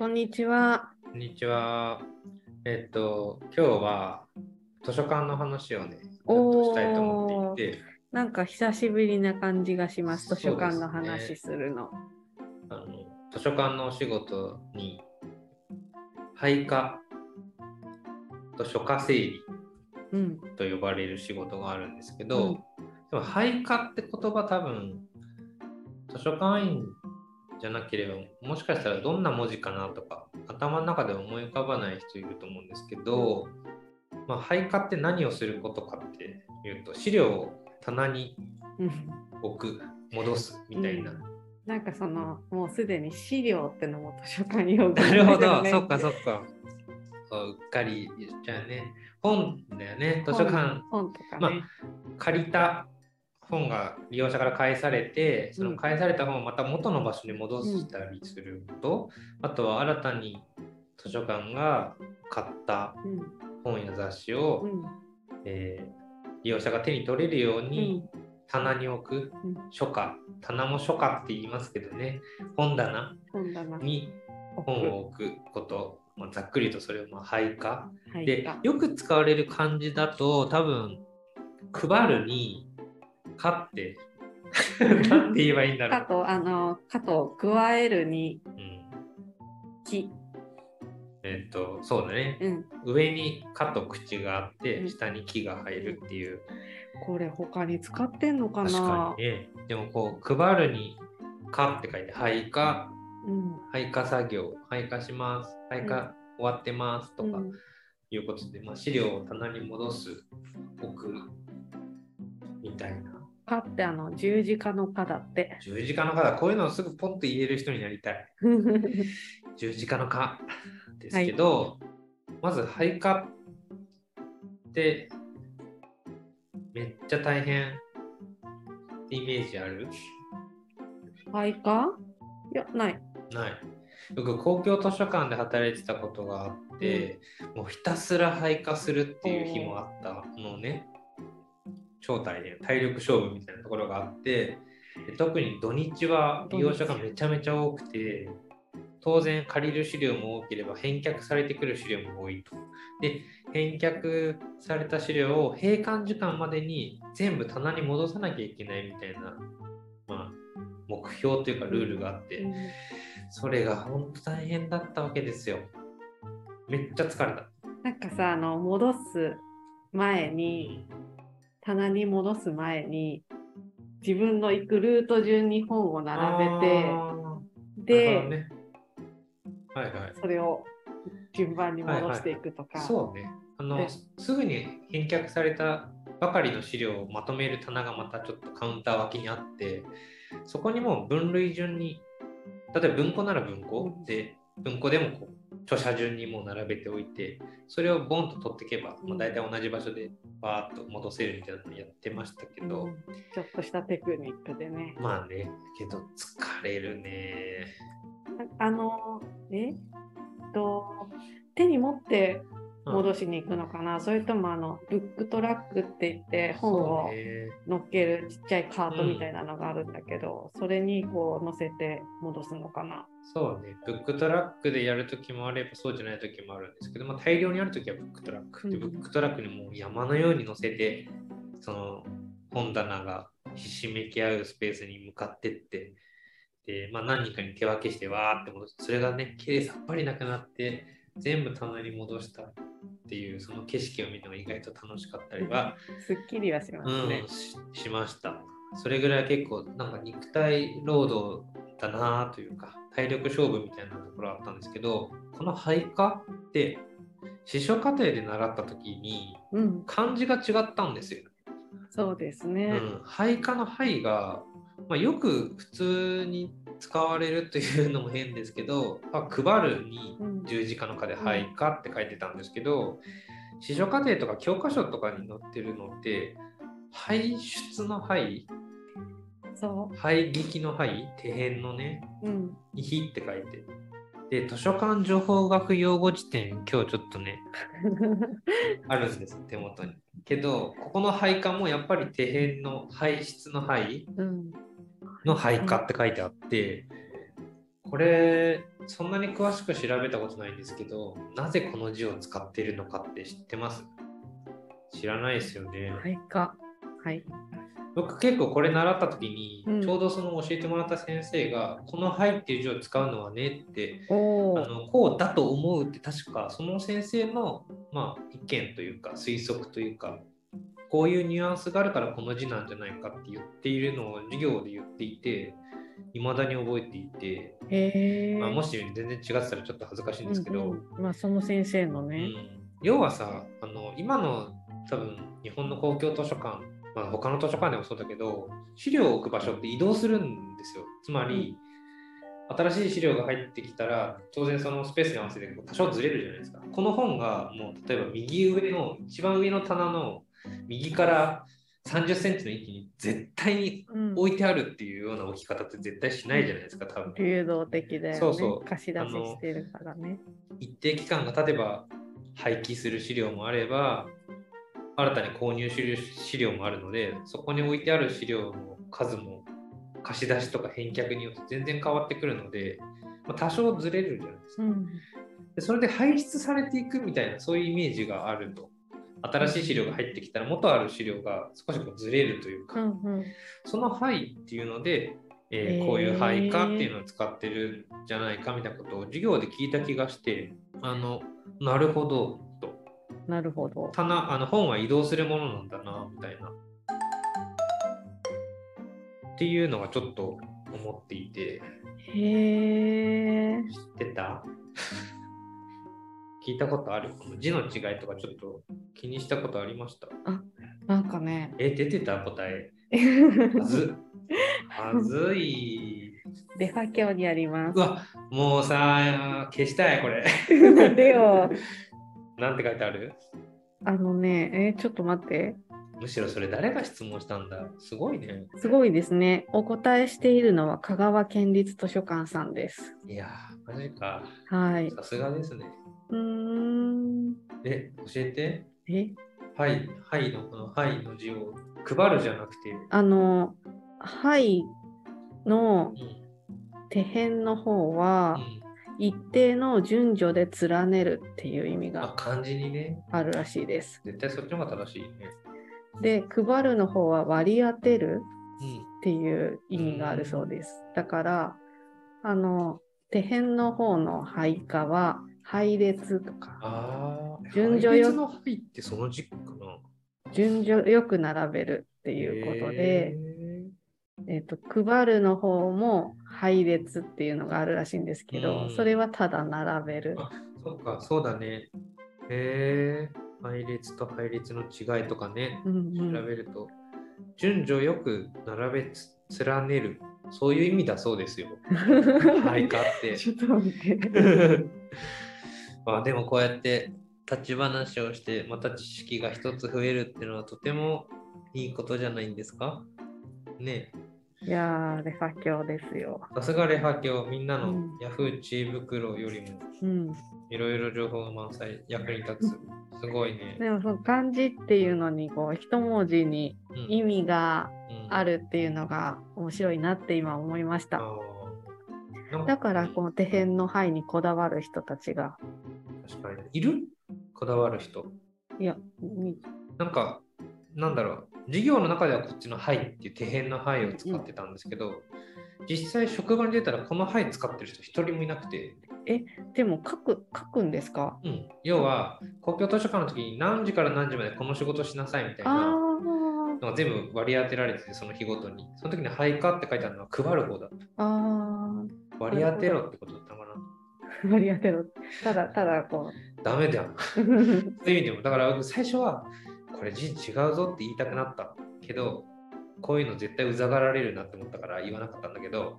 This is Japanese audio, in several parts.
こんにちは。こんにちは。えっと、今日は図書館の話をね、したいと思っていて、なんか久しぶりな感じがします。図書館の話するの。あの図書館のお仕事に、配下と書家整理うん。と呼ばれる仕事があるんですけうんど、でも配下って言葉多分、図書館員じゃなければ、もしかしたらどんな文字かなとか、頭の中で思い浮かばない人いると思うんですけど、まあ、配下って何をすることかっていうと、資料を棚にうん置く、戻すみたいな。なんかその、もうすでに資料ってのも図書館用語なるほど、ね そっかそっか。そううっかり言っちゃうね。本だよね、図書館本本とかね。まあ借りた本が利用者から返されて、その返された本をまた元の場所に戻したりすること、あとは新たに図書館が買ったうん本や雑誌を、うん。えー利用者が手に取れるよううにん。棚に置く、うん。書架、棚も書架って言いますけどね、本棚に本を置くこと、まあ、ざっくりとそれをまあ配下。はいで、よく使われる漢字だと、多分、配るに、かって、なんて言えばいいんだろう。かと、あの、かと加えるにうん、木。えっと、そうだね。うん。上に「か」と口があって、うん下に「木」が入るっていう。これ他に使ってんのかな？確かにね。でも、こう、配るに、かって書いて、配下、うん。配下作業、配下します、配下終わってますとかうんいうことで、まあ、資料を棚に戻す、置く、いな。かってあの十字架のかだって。十字架の方、こういうのをすぐポンと言える人になりたい。十字架のかですけど、まず配下ってめっちゃ大変ってイメージある？はいかいや、ない。ない。僕、公共図書館で働いてたことがあって、もうひたすら配下するっていう日もあったのね。超大変、体力勝負みたいなところがあって、で特に土日は利用者がめちゃめちゃ多くて、当然借りる資料も多ければ返却されてくる資料も多いと。で、返却された資料を閉館時間までに全部棚に戻さなきゃいけないみたいな、まあ、目標というかルールがあって、うんそれが本当大変だったわけですよ。めっちゃ疲れた。なんかさ、あの、戻す前に、棚に戻す前に、自分の行くルート順に本を並べて、で、ね、はいはい。それを順番に戻していくとか。そうね。あのですぐに返却されたばかりの資料をまとめる棚がまたちょっとカウンター脇にあって、そこにもう分類順に、例えば文庫なら文庫で、文庫でもこう著者順にもう並べておいて、それをボンと取っていけば、まあ、大体同じ場所でバーッと戻せるみたいなのやってましたけど、うんちょっとしたテクニックでね。まあね、けど疲れるね。あの、えっと、手に持って戻しに行くのかな、それともあのブックトラックって言って本をね。乗っけるちっちゃいカートみたいなのがあるんだけど、それにこう乗せて戻すのかな。そうね、ブックトラックでやるときもあればそうじゃないときもあるんですけど、まあ、大量にあるときはブックトラックで、うんブックトラックにもう山のように乗せて、その本棚がひしめき合うスペースに向かってって、で、まあ、何人かに手分けしてわーって戻して、それがね、きれいさっぱりなくなって、全部棚に戻したっていう、その景色を見るのが意外と楽しかったりは、すっきりはしますねうん、。ししました。それぐらい結構なんか肉体労働だなというか体力勝負みたいなところあったんですけどこの配下って司書課程で習った時にうん、漢字が違ったんですよ。そうですうね。ん、配下の配が、まあ、よく普通に使われるというのも変ですけど、まあ、配るにうん十字架の課で配下って書いてたんですけど、司書課程とか教科書とかに載ってるのって排出の排？そ排撃の排？手辺のねう。うん。に火って書いてで図書館情報学用語辞典今日ちょっとね あるんです手元にけどここの配下もやっぱり手辺の排出の排？うん。の配下って書いてあってこれそんなに詳しく調べたことないんですけど、なぜこの字を使っているのかって知ってます？知らないですよね。はいか。はい。僕結構これ習った時に、うんちょうどその教えてもらった先生が、この「はい」っていう字を使うのはねって。あのこうだと思うって確かその先生の、まあ、意見というか推測というかこういうニュアンスがあるからこの字なんじゃないかって言っているのを授業で言っていて未だに覚えていて。まあ、もし全然違ってたらちょっと恥ずかしいんですけど、うんうんまあその先生のね。うん要はさあの今の多分日本の公共図書館、まあ、他の図書館でもそうだけど資料を置く場所って移動するんですよつまり、新しい資料が入ってきたら当然そのスペースに合わせて多少ずれるじゃないですかこの本がもう例えば右上の一番上の棚の右から30センチの位置に絶対にうん置いてあるっていうような置き方って絶対しないじゃないですか多分流動的だよね。そうそう貸し出ししてるからね。一定期間が経てば廃棄する資料もあれば新たに購入する資料もあるのでそこに置いてある資料の数も貸し出しとか返却によって全然変わってくるので、まあ、多少ずれるじゃないですか。うん。でそれで排出されていくみたいなそういうイメージがあると新しい資料が入ってきたら元ある資料が少しこうずれるというか、うんうん。その範っていうので、えーこういう配下っていうのを使ってるんじゃないかみたいなことを授業で聞いた気がしてあのなるほどとなるほど。棚あの本は移動するものなんだなみたいなっていうのがちょっと思っていてへえ。知ってた？聞いたことある？字の違いとかちょっと気にしたことありました？なんかね。え出てた答えは ずはずいデファ教にありまうわ、もうさ、消したい、これ。す。なんでよ。なんて書いてある？あのね、えーちょっと待って。むしろそれ誰が質問したんだ？すごいね。すごいですね。お答えしているのは香川県立図書館さんです。いやー、マジか。はい。さすがですね。うーん。え、教えて。え？はい、はいのこのはいの字を配るじゃなくて。あの、はいのうん。手辺の方は、うん、一定の順序で連ねるっていう意味あ、が漢字にね。あるらしいです。絶対そっちの方が正しいね。で、配るの方は割り当てるうん。っていう意味があるそうです。だから、あの、手辺の方の配下は配列とか、順序よ配列のはいってその字かな。順序よく並べるっていうことで、えっと配るの方も配列っていうのがあるらしいんですけど、うんそれはただ並べる。あそうか、そうだね。へえ、配列と配列の違いとかね。うんうん調べると、順序よく並べつ連ねる、そういう意味だそうですよ。はい、かって。ちょっと待って。まあでもこうやって立ち話をして、また知識が一つ増えるっていうのはとてもいいことじゃないんですか？ねいやー、レファ教ですよ。えさすがレハ教、みんなのうんヤフー知恵袋よりもうん、いろいろ情報が満載、役に立つ。すごいね。でもその漢字っていうのにこう一文字にうん意味がうんあるっていうのが面白いなって今思いました。あーなんだからこの手辺の範囲にこだわる人たちが、確かに。いる？こだわる人。いや、みなんか、なんだろう、授業の中ではこっちのはいっていう手辺のはいを使ってたんですけど、実際職場に出たらこのはい使ってる人一人もいなくて、でも書く書くんですか？うん、要は公共図書館の時に何時から何時までこの仕事しなさいみたいあなーのが全部割り当てられてて、その日ごとに。その時にはいかって書いてあるのは配る方だった。あ割り当てろってことだったのかな。ー、割り当てろ。ただただこダメじゃん。う。そういう意味でも、だから僕最初は、これ字違うぞって言いたくなったけど、こういうの絶対うざがられるなって思ったから言わなかったんだけど、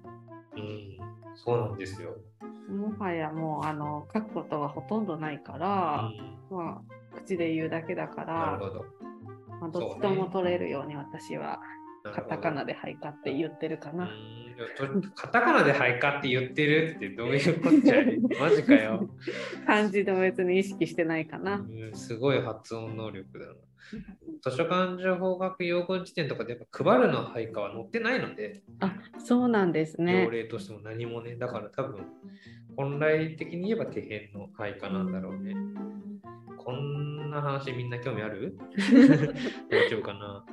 うん、そうなんですよ。もはやもうあの書くことはほとんどないかうら、ん、まあ、口で言うだけだからなる、ほど。まあ、どっちとも取れるように私はカタカナではいかって言ってるかな。カタカナではいかって言ってるってどういうこっちゃい？マジかよ、漢字でも別に意識してないかな。うん。すごい発音能力だな。図書館情報学用語辞典とかでやっぱ配るのはいかは載ってないので、あそうなんですね条。例としても何もね、だから多分本来的に言えば底辺の配下なんだろうね。こんな話みんな興味ある？大丈夫かな？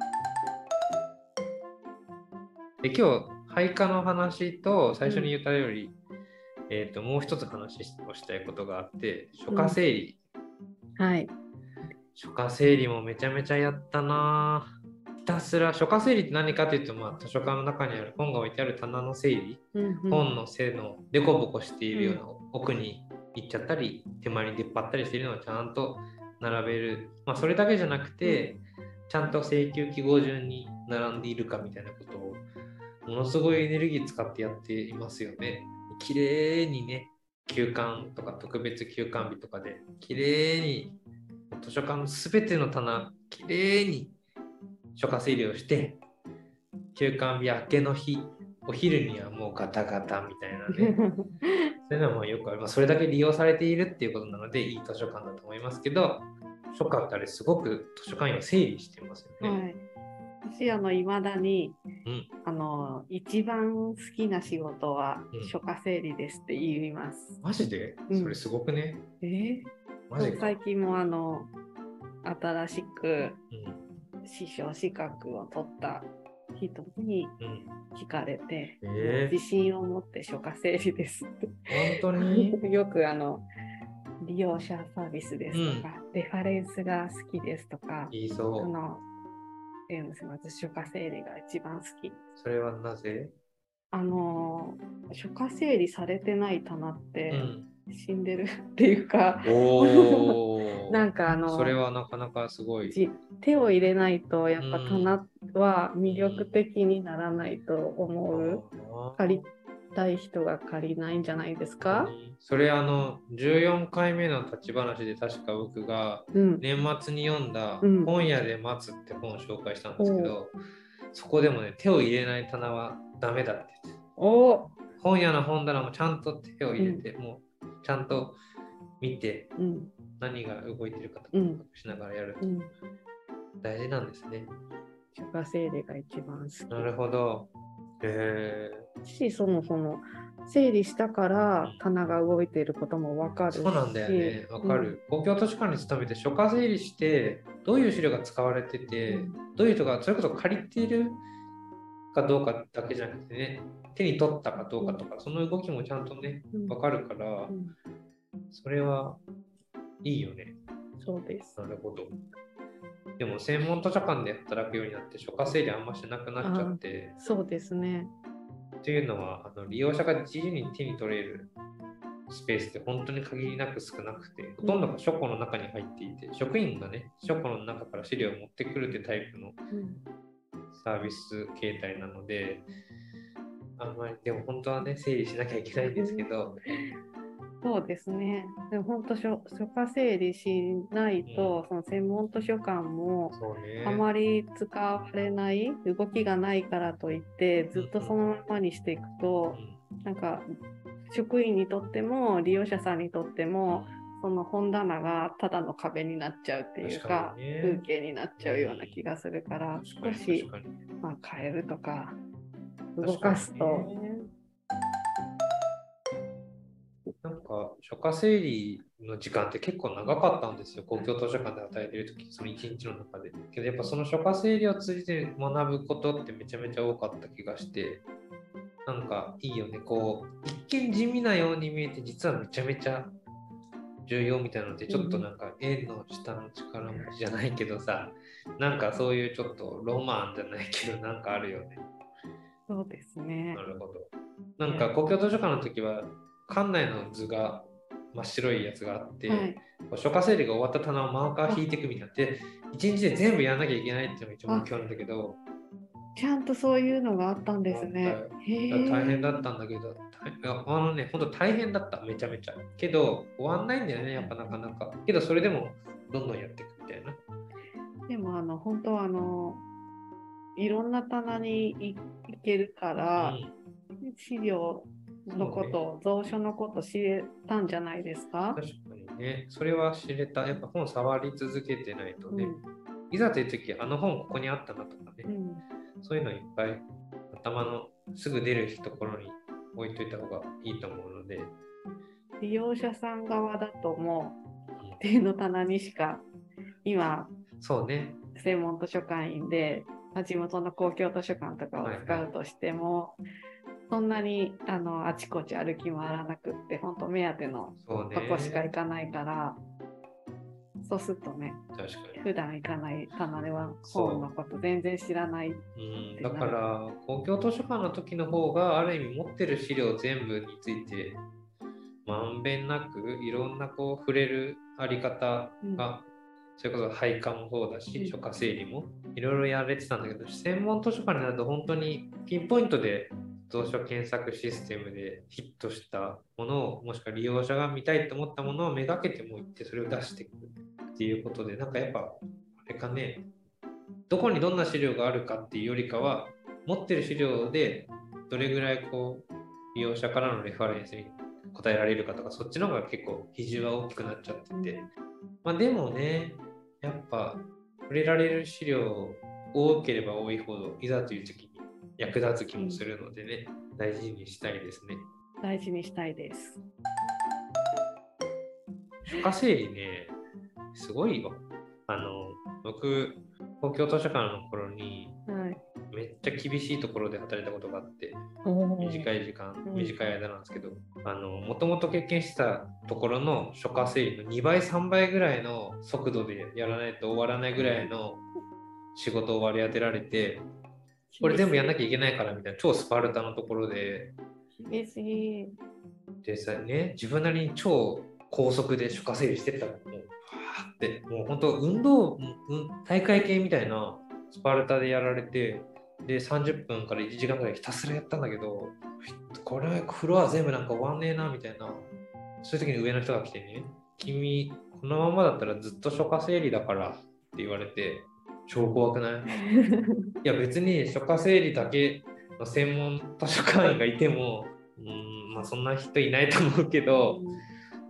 で今日配下の話と最初に言ったより、えー、ともう一つ話をしたいことがあって書家整理、はい。書家整理もめちゃめちゃやったなひたすら書家整理って何かというと、まあ、図書館の中にある本が置いてある棚の整理、うんうん。本の背のデコボコしているような奥に行っちゃったり手前に出っ張ったりしているのをちゃんと並べる、まあ、それだけじゃなくてちゃんと請求記号順に並んでいるかみたいなことをものすごいエネルギー使ってやっていますよね。綺麗にね休館とか特別休館日とかで綺麗に図書館のすべての棚綺麗に書家整理をして休館日明けの日お昼にはもうガタガタみたいなね そういうのもよくあります。それだけ利用されているっていうことなのでいい図書館だと思いますけど書家ってあれすごく図書館員を整理してますよね。はい。私、あの、いまだに、うんあの、一番好きな仕事はうん書家整理ですって言います。マジで？うんそれすごくね？え？ーマジか。最近もあの、新しくうん師匠資格を取った人にうん、聞かれて、えー自信を持って書家整理ですって。本当に？よくあの、利用者サービスですとか、レファレンスが好きですとか、あ言いそう。の、言うんですよ私、書家整理が一番好き。それはなぜ？あの、書家整理されてない棚っうてん。死んでる っていうか。なんかあの、それはなかなかすごい。じ手を入れないとやっぱうん棚は魅力的にならないと思う。あー借りたい人が借りないんじゃないですか？それあの14回目の立ち話で確か僕がうん。年末に読んだうん本屋で待つって本を紹介したんですけど、そこでもね手を入れない棚はダメだってお本屋の本棚もちゃんと手を入れて、もうちゃんと見てうん。何が動いてるかとかうんしながらやる。大事なんですね。書家整理が一番好き。なるほど。へえし、そもそも整理したから棚が動いていることもわかるし。そうなんだよね。わかる。公共図書館に勤めて書家整理して、どういう資料が使われてうて、ん。どういう人がそれこそ借りているかどうかだけじゃなくてね、手に取ったかどうかとか、その動きもちゃんとね、うんわかるからう、んそれはいいよね。そうです。なるほど。でも専門図書館で働くようになって、書家整理あんましなくなっちゃって、そうですね。っていうのは、あの利用者が自由に手に取れるスペースって本当に限りなく少なくて、ほとんどが書庫の中に入っていて、職員がね、書庫の中から資料を持ってくるってタイプのうん。サービス形態なので、あんまり、でも本当はね、整理しなきゃいけないんですけど、そうですね。でも本当書、書家整理しないと、その専門図書館も。あまり使われない、動きがないからといって、ずっとそのままにしていくと、なんか職員にとっても利用者さんにとっても、その本棚がただの壁になっちゃうっていう確かかにね。風景になっちゃうような気がするから、少し、まあ、変えるとか動かすと、ねなんか、書家整理の時間って結構長かったんですよ。公共図書館で働いてるとき、その一日の中で。けど、やっぱその書家整理を通じて学ぶことってめちゃめちゃ多かった気がして、なんかいいよね。こう、一見地味なように見えて、実はめちゃめちゃ重要みたいなのって、ちょっとなんか縁の下の力持ちじゃないけどさ、なんかそういうちょっとロマンじゃないけど、なんかあるよね。そうですねな。るほど。なんか公共図書館の時は館内の図が真っ白いやつがあって、はい、こう書家整理が終わった棚をマーカー引いていくみたいになって一日で全部やらなきゃいけないっていうのが一番目標なんだけどちゃんとそういうのがあったんですね。大変だったんだけどあのね本当大変だっためちゃめちゃ。けど終わんないんだよねやっぱなかなか。けどそれでもどんどんやっていくみたいな。でもあの本当はあのいろんな棚に行けるから、うん。資料のこと、蔵書のこと知れたんじゃないですか？確かにね。それは知れた。やっぱ本触り続けてないとね、うん。いざという時あの本ここにあったなとかね、うん。そういうのいっぱい頭のすぐ出るところに置いといた方がいいと思うので、利用者さん側だともう手の棚にしか今そうね。専門図書館員で、まあ地元の公共図書館とかを使うとしても、そんなにあのあちこち歩き回らなくって本当目当ての。とこしか行かないから、そうするとね確かに。普段行かない棚ではそう本のこと全然知らないうん、だから公共図書館の時の方がある意味持ってる資料全部についてまんべんなくいろんなこう触れるあり方が、それこそ配下もそうだし、うん書家整理もいろいろやられてたんだけど専門図書館になると本当にピンポイントで蔵書検索システムでヒットしたものをもしくは利用者が見たいと思ったものをめがけてもいってそれを出していくっていうことでなんかやっぱあれかねどこにどんな資料があるかっていうよりかは持ってる資料でどれぐらいこう利用者からのレファレンスに答えられるかとかそっちの方が結構比重は大きくなっちゃってて、まあ、でもねやっぱ触れられる資料多ければ多いほどいざという時に役立つ気もするのでね、大事にしたいですね。大事にしたいです。書家整理ね、すごいよ。あの、僕、公共図書館の頃に、はい、めっちゃ厳しいところで働いたことがあって、短い。い時間、うん短い間なんですけど、あの、もともと経験してたところの書家整理の2倍、3倍ぐらいの速度でやらないと終わらないぐらいの仕事を割り当てられて、これ全部やんなきゃいけないからみたいな超スパルタのところで、厳しい。でさね、自分なりに超高速で書家整理してったら、もう、わーって、もう本当、運動、うん、大会系みたいなスパルタでやられて、で、30分から1時間ぐらいひたすらやったんだけど、これ、フロア全部なんか終わんねえな、みたいな。そういう時に上の人が来てね、君、このままだったらずっと書家整理だからって言われて、超怖くない？いや別に書家整理だけの専門図書館員がいても、うんまあ、そんな人いないと思うけど、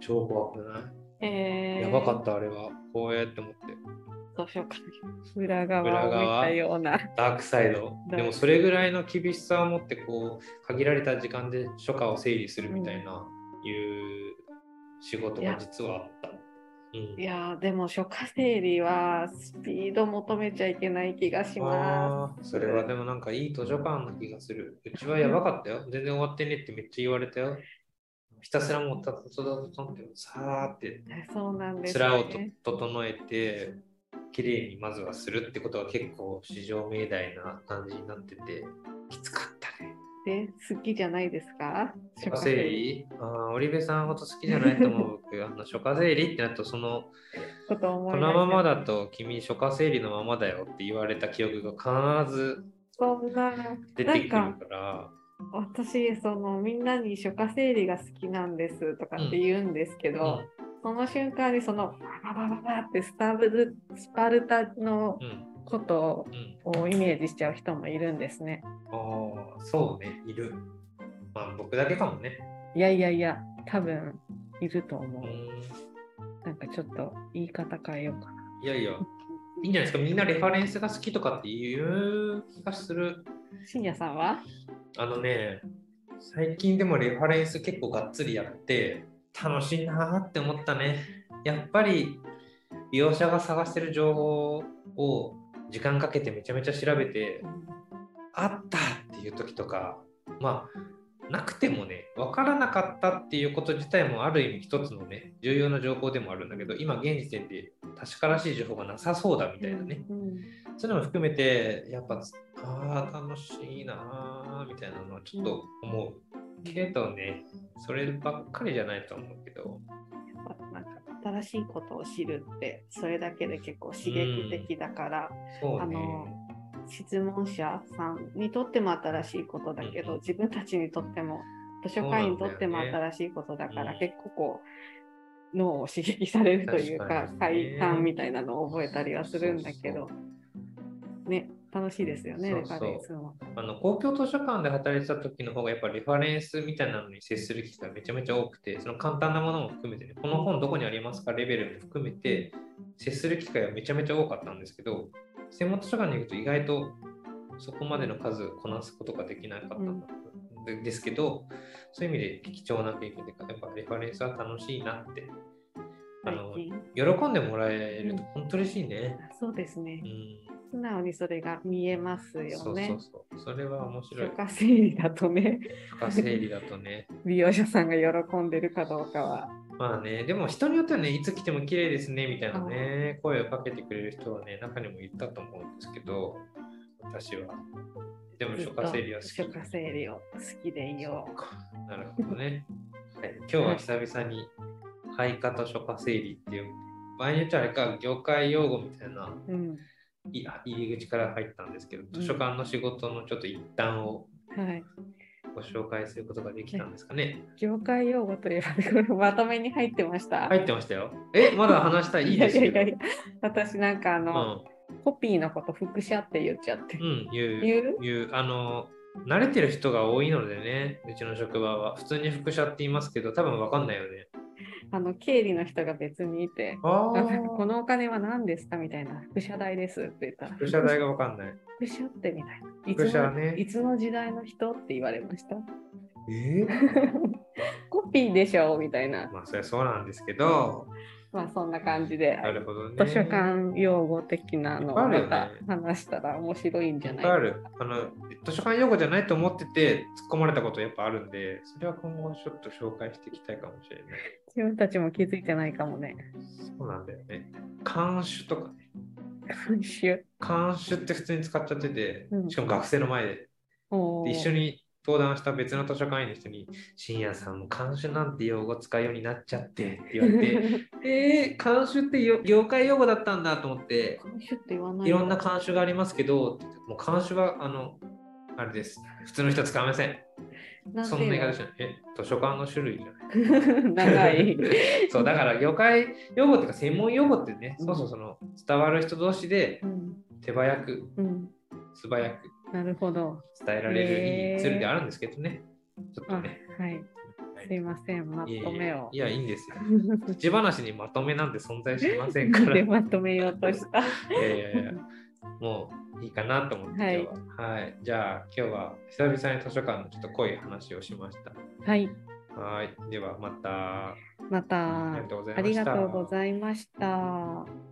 超怖くない、えー、やばかったあれは。こうやって思って。図書館裏側を見ような。ダークサイド。でもそれぐらいの厳しさを持ってこう限られた時間で書家を整理するみたいな、いう仕事が実はあった。うんいやーでも書家整理はスピード求めちゃいけない気がしまあーそれはでもなんかいい図書館な気がする。うちはやばかったよ。全然終わってねってめっちゃ言われたよ。ひたすらもうたたたたたってさーってす。そうなんです面を。整えて綺麗にまずはするってことが結構至上命題な感じになっててきつかで好きじゃないですか？書家整理ああ、織部さんほど好きじゃないと思う僕。あの書家整理ってなるとそのこと思い出このままだだと君書家整理のままだよって言われた記憶が必ず出てくるから。私そのみんなに書家整理が好きなんですとかって言うんですけど、その瞬間にそのバババババってスタブルスパルタのうん。うん。ことうん。をイメージしちゃう人もいるんですね。ああ、そうね、いる。まあ僕だけかもね。いやいやいや多分いると思う。うん。なんかちょっと言い方変えようかな。いやいや、いいんじゃないですか。みんなレファレンスが好きとかっていう気がする。深夜さんは？あのね、最近でもレファレンス結構がっつりやって、楽しいなーって思ったね。やっぱり利用者が探してる情報を時間かけてめちゃめちゃ調べて、あったっていう時とか、まあ、なくてもね、分からなかったっていうこと自体もある意味一つのね、重要な情報でもあるんだけど、今現時点で確からしい情報がなさそうだみたいなね。うんそういうのも含めて、やっぱ、ああ、楽しいなーみたいなのはちょっと思う。けどね、そればっかりじゃないと思うけど、新しいことを知るってそれだけで結構刺激的だから、そうね。あの質問者さんにとっても新しいことだけど、うん。自分たちにとっても図書館員にとっても新しいことだからうん結構こう脳を刺激されるというか快感みたいなのを覚えたりはするんだけどね楽しいですよねそうそうレファレンスも。あの公共図書館で働いてた時の方がやっぱリファレンスみたいなのに接する機会がめちゃめちゃ多くて、その簡単なものも含めてね、この本どこにありますかレベルも含めて接する機会がめちゃめちゃ多かったんですけど、専門図書館に行くと意外とそこまでの数こなすことができなかったんだ。ですけど、そういう意味で貴重な経験で、やっぱレファレンスは楽しいなって。あの喜んでもらえると本当嬉しいね。そうですねう。ん。素直にそれが見えますよね。そうそうそう。それは面白い初。夏整理だとね、深整理だとね。美容師さんが喜んでるかどうかは。まあね、でも人によってはね、いつ来ても綺麗ですねみたいなね、声をかけてくれる人はね、中にもいたと思うんですけど、私は。でも初夏整理は好き。初夏整理を好きでいよそうかなるほどね。はい、今日は久々に配下と初夏整理っていう、場合によっちゃあれか、業界用語みたいなう。うん。い入り口から入ったんですけど、図書館の仕事のちょっと一端をはい。ご紹介することができたんですかね。業界用語といえば、これまとめに入ってました。入ってましたよ。え、まだ話したいいいですけど。やいやいや私なんかあの、コピーのこと副写って言っちゃってう。ん、うん、言う？言う。あの、慣れてる人が多いのでね、うちの職場は。普通に副社って言いますけど、多分わかんないよね。あの経理の人が別にいて、こあ。のお金は何ですかみたいな、副社代ですって言ったら、副社代がわかんない。副社ってみたいな。い副つの社ねいつの時代の人って言われました？え コピーでしょ？みたいな。まあ、それはそうなんですけど、まあそんな感じで、なるほどね。図書館用語的なのをまた話したら面白いんじゃないいっぱいあるあの。図書館用語じゃないと思ってて、突っ込まれたことやっぱあるんで、それは今後ちょっと紹介していきたいかもしれない。自分たちも気づいてないかもね。そうなんだよね。監修とかね。今週。監修って普通に使っちゃっててう、んしかも学生の前で。おーで一緒に登壇した別の図書館員の人に、深夜さんも監修なんて用語使うようになっちゃってって言われて、えー、監修ってよ業界用語だったんだと思って、監修って言わないいろんな監修がありますけど、もう監修は、あの、あれです。普通の人は使いません。そんな言い方しない。え、図書館の種類じゃない。長い。そう、だから業界用語っていうか専門用語ってね、うんそうそうその伝わる人同士でうん手早く、うん、素早くなるほど。伝えられるいいツールであるんですけどね。ちょっあとね。はい。すいません、まとめをい。や、いいんですよ。口話にまとめなんて存在しませんから。まとめようとした。や いやいやもういいかなと思って今日は。はい。じゃあ今日は久々に図書館のちょっと濃い話をしました。はい。はい。ではまた。またありがとうございありました。がとうございました。